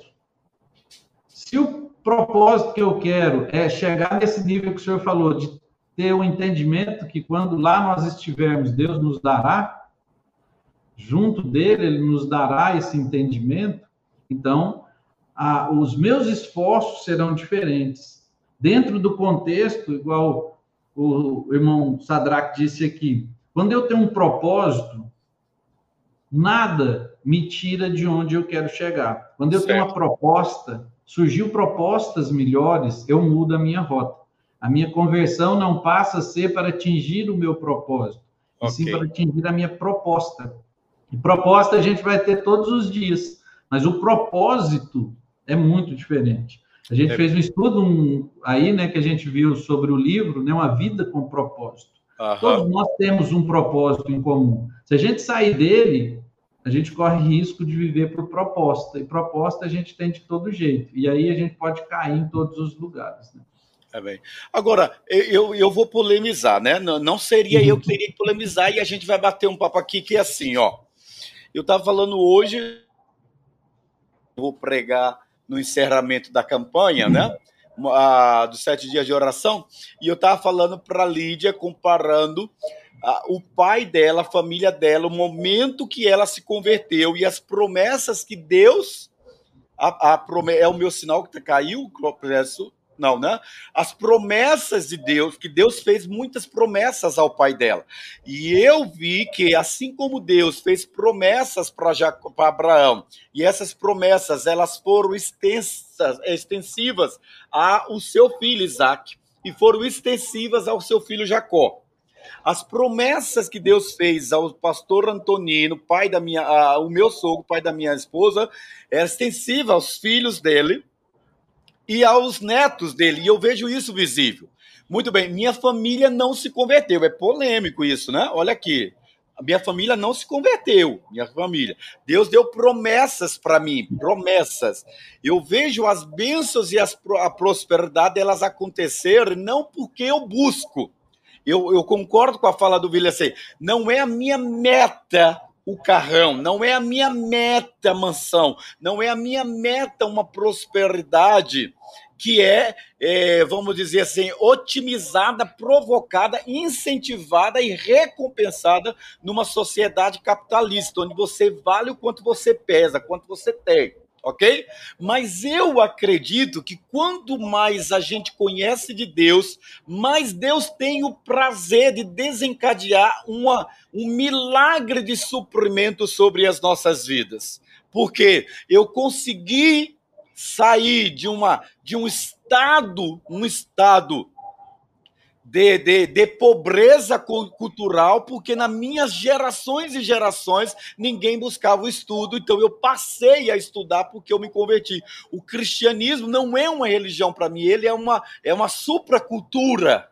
Se o propósito que eu quero é chegar nesse nível que o senhor falou, de ter o um entendimento que quando lá nós estivermos, Deus nos dará, junto dele, ele nos dará esse entendimento, então a, os meus esforços serão diferentes. Dentro do contexto, igual o irmão Sadraque disse aqui, quando eu tenho um propósito, nada me tira de onde eu quero chegar. Quando eu certo. tenho uma proposta, surgiu propostas melhores, eu mudo a minha rota. A minha conversão não passa a ser para atingir o meu propósito, okay. sim para atingir a minha proposta. E proposta a gente vai ter todos os dias, mas o propósito é muito diferente. A gente é. fez um estudo um, aí, né, que a gente viu sobre o livro, né, uma vida com propósito. Aham. Todos nós temos um propósito em comum. Se a gente sair dele, a gente corre risco de viver por proposta. E proposta a gente tem de todo jeito. E aí a gente pode cair em todos os lugares. Né?
É bem. Agora, eu, eu vou polemizar, né? Não, não seria eu que teria que polemizar e a gente vai bater um papo aqui que é assim, ó. Eu estava falando hoje, vou pregar no encerramento da campanha, né? A, dos sete dias de oração, e eu estava falando para Lídia, comparando o pai dela, a família dela, o momento que ela se converteu e as promessas que Deus. A, a, é o meu sinal que caiu processo não, né? As promessas de Deus, que Deus fez muitas promessas ao pai dela. E eu vi que, assim como Deus fez promessas para Abraão, e essas promessas elas foram extensas, extensivas ao seu filho Isaac, e foram extensivas ao seu filho Jacó. As promessas que Deus fez ao pastor Antonino, pai da minha, o meu sogro, pai da minha esposa, é extensiva aos filhos dele, e aos netos dele. E eu vejo isso visível. Muito bem, minha família não se converteu. É polêmico isso, né? Olha aqui. Minha família não se converteu, minha família. Deus deu promessas para mim, promessas. Eu vejo as bênçãos e as, a prosperidade elas acontecerem não porque eu busco. Eu, eu concordo com a fala do William assim, não é a minha meta o carrão, não é a minha meta mansão, não é a minha meta uma prosperidade que é, é, vamos dizer assim, otimizada, provocada, incentivada e recompensada numa sociedade capitalista, onde você vale o quanto você pesa, quanto você tem ok? Mas eu acredito que quanto mais a gente conhece de Deus, mais Deus tem o prazer de desencadear uma, um milagre de suprimento sobre as nossas vidas. Porque eu consegui sair de, uma, de um estado, um estado de, de, de, pobreza cultural, porque nas minhas gerações e gerações ninguém buscava o estudo, então eu passei a estudar porque eu me converti. O cristianismo não é uma religião para mim, ele é uma, é uma supracultura,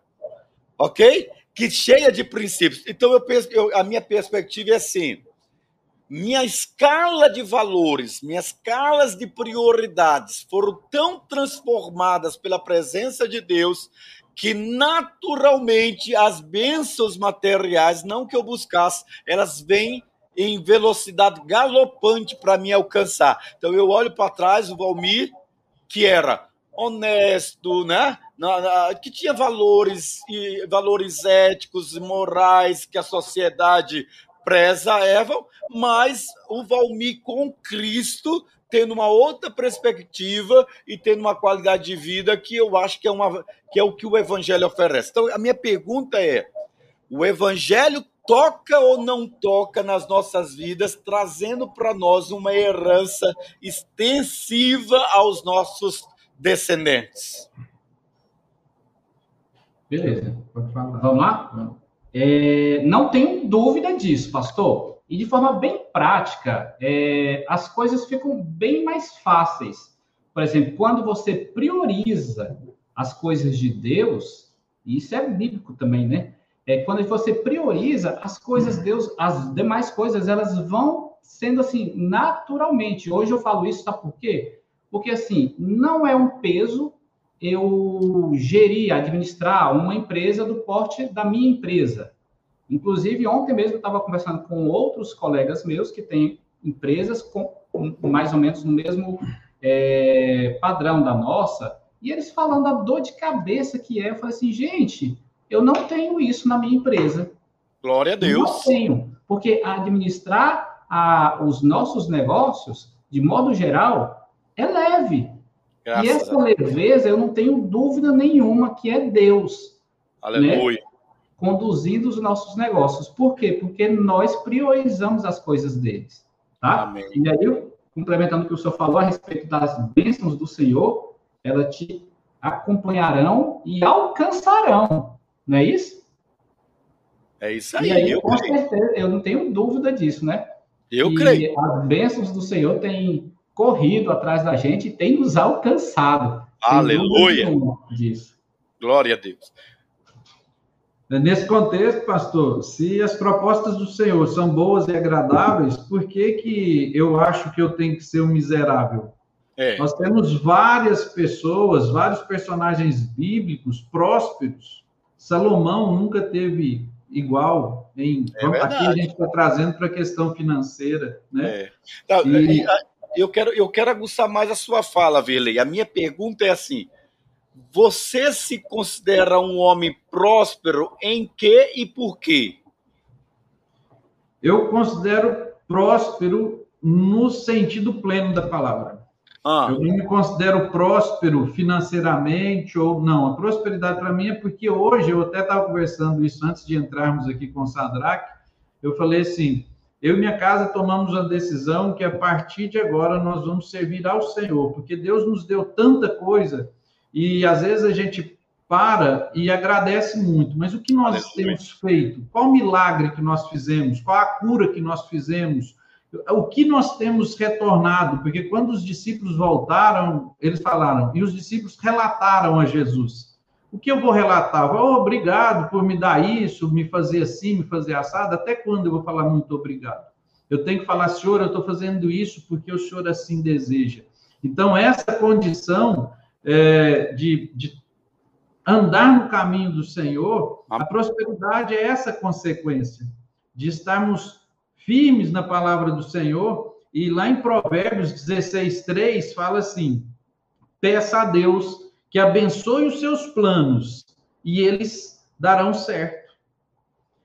ok? Que cheia de princípios. Então eu eu, a minha perspectiva é assim: minha escala de valores, minhas escalas de prioridades foram tão transformadas pela presença de Deus que naturalmente as bênçãos materiais, não que eu buscasse, elas vêm em velocidade galopante para me alcançar. Então eu olho para trás, o Valmir, que era honesto, né? que tinha valores e valores éticos e morais que a sociedade preza Evan, mas o Valmir com Cristo tendo uma outra perspectiva e tendo uma qualidade de vida que eu acho que é, uma, que é o que o Evangelho oferece. Então, a minha pergunta é: o Evangelho toca ou não toca nas nossas vidas, trazendo para nós uma herança extensiva aos nossos descendentes?
Beleza, pode falar. Vamos lá? É, não tenho dúvida disso, pastor. E de forma bem prática, é, as coisas ficam bem mais fáceis. Por exemplo, quando você prioriza as coisas de Deus, e isso é bíblico também, né? É, quando você prioriza as coisas de Deus, as demais coisas, elas vão sendo assim, naturalmente. Hoje eu falo isso, sabe por quê? Porque assim, não é um peso eu gerir, administrar uma empresa do porte da minha empresa. Inclusive, ontem mesmo eu estava conversando com outros colegas meus que têm empresas com mais ou menos no mesmo é, padrão da nossa, e eles falando da dor de cabeça que é. Eu falei assim, gente, eu não tenho isso na minha empresa.
Glória a Deus.
Não tenho, porque administrar a, os nossos negócios, de modo geral, é leve. Graças e essa leveza, eu não tenho dúvida nenhuma que é Deus.
Né? Aleluia. Né?
Conduzindo os nossos negócios. Por quê? Porque nós priorizamos as coisas deles. Tá? Amém. E aí, complementando o que o senhor falou a respeito das bênçãos do Senhor, ela te acompanharão e alcançarão. Não é isso?
É isso aí.
E aí, eu com creio. certeza, eu não tenho dúvida disso, né?
Eu e creio.
As bênçãos do Senhor têm corrido atrás da gente e tem nos alcançado.
Aleluia!
Disso.
Glória a Deus.
Nesse contexto, pastor, se as propostas do Senhor são boas e agradáveis, por que, que eu acho que eu tenho que ser um miserável? É. Nós temos várias pessoas, vários personagens bíblicos prósperos. Salomão nunca teve igual. Em, é aqui a gente está trazendo para a questão financeira. Né? É.
Não, e eu quero, eu quero aguçar mais a sua fala, Virley. A minha pergunta é assim: você se considera um homem próspero em que e por quê?
Eu considero próspero no sentido pleno da palavra. Ah. Eu não me considero próspero financeiramente ou não. A prosperidade para mim é porque hoje, eu até estava conversando isso antes de entrarmos aqui com o Sadraque, eu falei assim, eu e minha casa tomamos a decisão que a partir de agora nós vamos servir ao Senhor, porque Deus nos deu tanta coisa e às vezes a gente para e agradece muito, mas o que nós temos feito? Qual milagre que nós fizemos? Qual a cura que nós fizemos? O que nós temos retornado? Porque quando os discípulos voltaram, eles falaram, e os discípulos relataram a Jesus. O que eu vou relatar? Oh, obrigado por me dar isso, me fazer assim, me fazer assado. Até quando eu vou falar muito obrigado? Eu tenho que falar, Senhor, eu estou fazendo isso porque o Senhor assim deseja. Então, essa condição é, de, de andar no caminho do Senhor, a prosperidade é essa consequência de estarmos firmes na palavra do Senhor. E lá em Provérbios 16, 3, fala assim: peça a Deus que abençoe os seus planos e eles darão certo.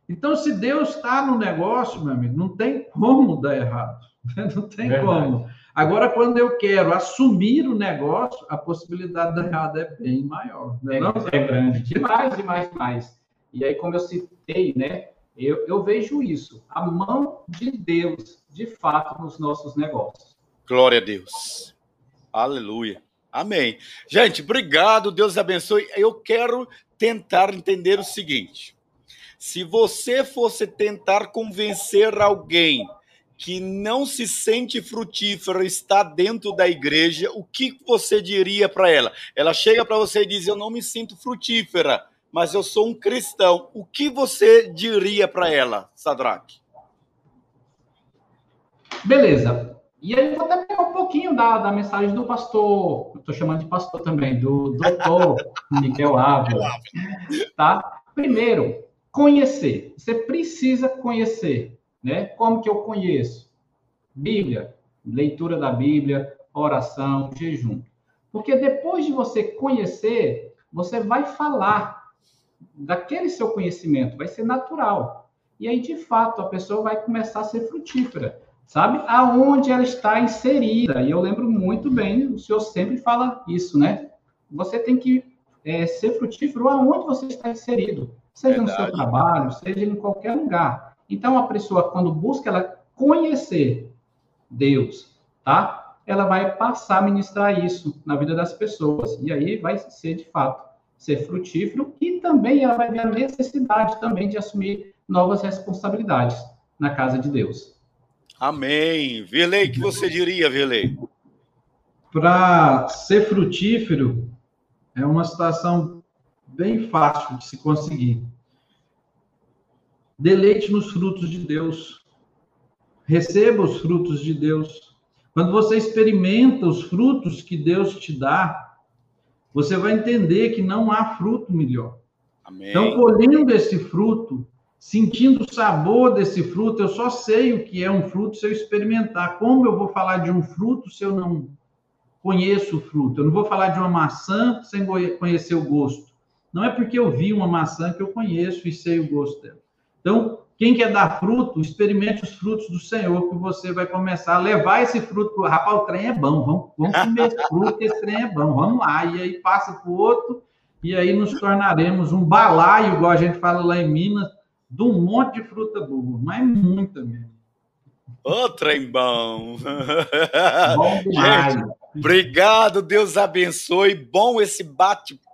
Então, se Deus está no negócio, meu amigo, não tem como dar errado. Não tem Verdade. como. Agora, quando eu quero assumir o negócio, a possibilidade de dar errado é bem maior.
Né? É, não, é grande. Demais, demais, demais. E aí, como eu citei, né? Eu, eu vejo isso, a mão de Deus, de fato, nos nossos negócios.
Glória a Deus. Aleluia. Amém. Gente, obrigado, Deus abençoe. Eu quero tentar entender o seguinte: se você fosse tentar convencer alguém que não se sente frutífera, está dentro da igreja, o que você diria para ela? Ela chega para você e diz: Eu não me sinto frutífera, mas eu sou um cristão. O que você diria para ela, Sadraque?
Beleza. E aí eu vou até pegar um pouquinho da, da mensagem do pastor, estou chamando de pastor também, do doutor Miguel Ávila. Tá? Primeiro, conhecer. Você precisa conhecer. Né? Como que eu conheço? Bíblia, leitura da Bíblia, oração, jejum. Porque depois de você conhecer, você vai falar daquele seu conhecimento, vai ser natural. E aí, de fato, a pessoa vai começar a ser frutífera sabe? Aonde ela está inserida. E eu lembro muito bem, o senhor sempre fala isso, né? Você tem que é, ser frutífero aonde você está inserido, seja Verdade. no seu trabalho, seja em qualquer lugar. Então, a pessoa, quando busca ela conhecer Deus, tá? Ela vai passar a ministrar isso na vida das pessoas. E aí vai ser, de fato, ser frutífero e também ela vai ver a necessidade também de assumir novas responsabilidades na casa de Deus.
Amém. Virley, o que você diria, Virley?
Para ser frutífero, é uma situação bem fácil de se conseguir. Deleite nos frutos de Deus. Receba os frutos de Deus. Quando você experimenta os frutos que Deus te dá, você vai entender que não há fruto melhor. Amém. Então, colhendo esse fruto, sentindo o sabor desse fruto, eu só sei o que é um fruto se eu experimentar. Como eu vou falar de um fruto se eu não conheço o fruto? Eu não vou falar de uma maçã sem conhecer o gosto. Não é porque eu vi uma maçã que eu conheço e sei o gosto dela. Então, quem quer dar fruto, experimente os frutos do Senhor, que você vai começar a levar esse fruto Rapaz, o trem é bom, vamos, vamos comer esse fruto, esse trem é bom, vamos lá. E aí passa para o outro, e aí nos tornaremos um balaio, igual a gente fala lá em Minas, de um monte de fruta boa, mas muita mesmo.
Ô, trem bom! bom Gente, obrigado, Deus abençoe. Bom esse bate-papo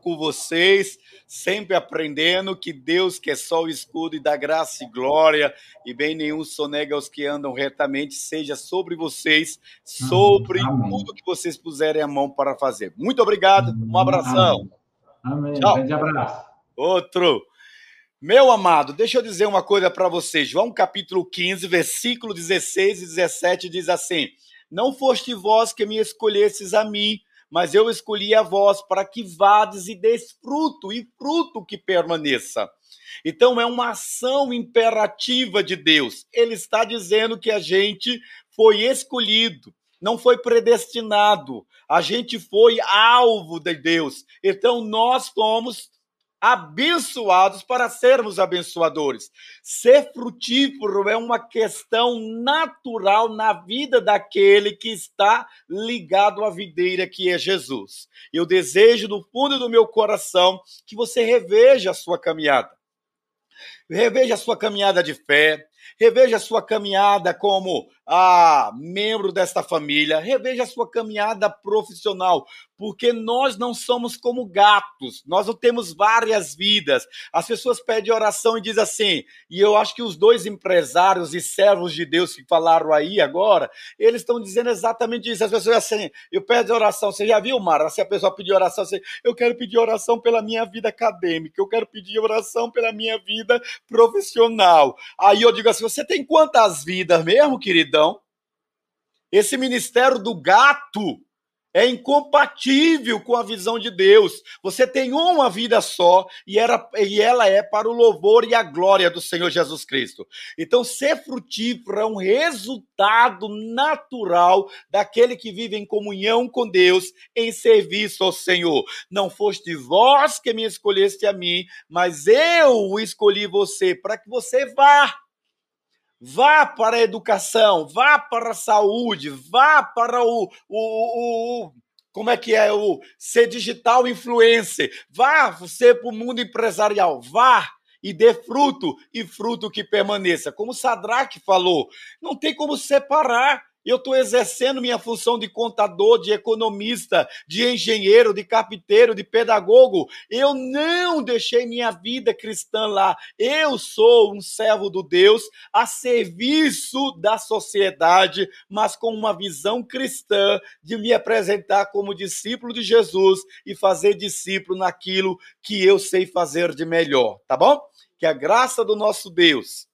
com vocês, sempre aprendendo que Deus, que é só o escudo e da graça e glória, e bem nenhum sonega aos que andam retamente, seja sobre vocês, sobre Amém. tudo que vocês puserem a mão para fazer. Muito obrigado, um abração.
Amém. Amém. Tchau. Grande abraço.
Outro. Meu amado, deixa eu dizer uma coisa para você. João capítulo 15, versículo 16 e 17 diz assim: Não foste vós que me escolhestes a mim, mas eu escolhi a vós para que vades e des fruto, e fruto que permaneça. Então é uma ação imperativa de Deus. Ele está dizendo que a gente foi escolhido, não foi predestinado. A gente foi alvo de Deus. Então nós somos abençoados para sermos abençoadores. Ser frutífero é uma questão natural na vida daquele que está ligado à videira que é Jesus. Eu desejo do fundo do meu coração que você reveja a sua caminhada. Reveja a sua caminhada de fé, reveja a sua caminhada como ah, membro desta família, reveja a sua caminhada profissional, porque nós não somos como gatos, nós não temos várias vidas. As pessoas pedem oração e dizem assim, e eu acho que os dois empresários e servos de Deus que falaram aí agora, eles estão dizendo exatamente isso. As pessoas assim, eu peço oração, você já viu, Mara? Se a pessoa pedir oração, assim, eu quero pedir oração pela minha vida acadêmica, eu quero pedir oração pela minha vida profissional. Aí eu digo assim, você tem quantas vidas mesmo, queridão? Esse ministério do gato é incompatível com a visão de Deus. Você tem uma vida só e, era, e ela é para o louvor e a glória do Senhor Jesus Cristo. Então, ser frutífero é um resultado natural daquele que vive em comunhão com Deus, em serviço ao Senhor. Não foste vós que me escolheste a mim, mas eu escolhi você para que você vá Vá para a educação, vá para a saúde, vá para o, o, o, como é que é o ser digital influencer, vá você para o mundo empresarial, vá e dê fruto e fruto que permaneça. Como Sadraque falou, não tem como separar eu estou exercendo minha função de contador, de economista, de engenheiro, de carpinteiro, de pedagogo. Eu não deixei minha vida cristã lá. Eu sou um servo do Deus a serviço da sociedade, mas com uma visão cristã de me apresentar como discípulo de Jesus e fazer discípulo naquilo que eu sei fazer de melhor, tá bom? Que a graça do nosso Deus,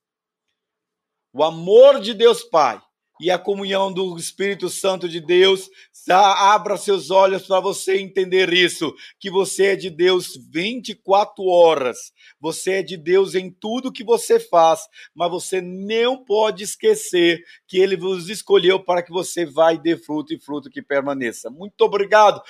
o amor de Deus Pai e a comunhão do Espírito Santo de Deus. Abra seus olhos para você entender isso, que você é de Deus 24 horas. Você é de Deus em tudo que você faz, mas você não pode esquecer que ele vos escolheu para que você vá e dê fruto e fruto que permaneça. Muito obrigado.